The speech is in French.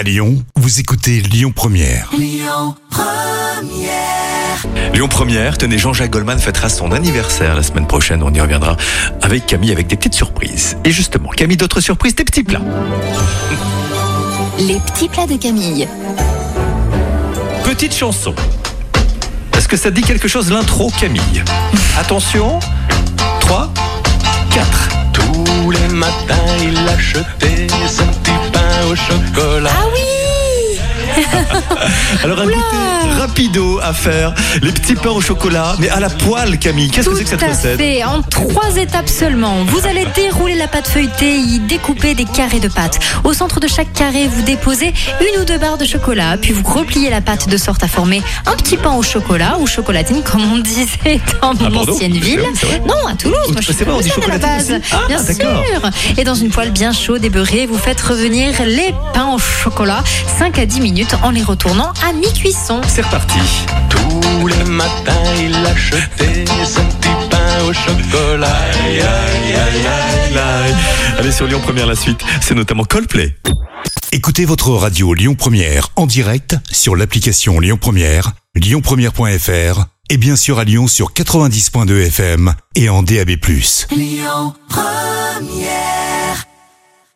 À Lyon, vous écoutez Lyon Première. Lyon Première, tenez, Jean-Jacques Goldman fêtera son anniversaire la semaine prochaine. On y reviendra avec Camille avec des petites surprises. Et justement, Camille, d'autres surprises, des petits plats. Les petits plats de Camille. Petite chanson. Est-ce que ça dit quelque chose l'intro, Camille? Attention, 3, 4. Tous les matins, il achetait son petit pain au chocolat. Ah oui Alors un Oula goûter rapido à faire. Les petits pains au chocolat, mais à la poêle, Camille. Qu'est-ce que c'est que cette à recette? fait, en trois étapes seulement. Vous allez dérouler la pâte feuilletée, y découper des carrés de pâte. Au centre de chaque carré, vous déposez une ou deux barres de chocolat, puis vous repliez la pâte de sorte à former un petit pain au chocolat ou chocolatine, comme on disait dans mon Bordeaux ancienne ville. vrai. Non, à Toulouse. Moi, je suis pas, on dit à la base. Ah, Bien sûr. Et dans une poêle bien chaude et beurrée, vous faites revenir les pains au chocolat 5 à 10 minutes en les retournant à mi-cuisson. C'est reparti. Tous les matins, il achetait son petit pain au chocolat. Aïe, aïe, aïe, Allez sur Lyon Première, la suite. C'est notamment Coldplay. Écoutez votre radio Lyon Première en direct sur l'application Lyon Première, lyonpremière.fr et bien sûr à Lyon sur 90.2 FM et en DAB+.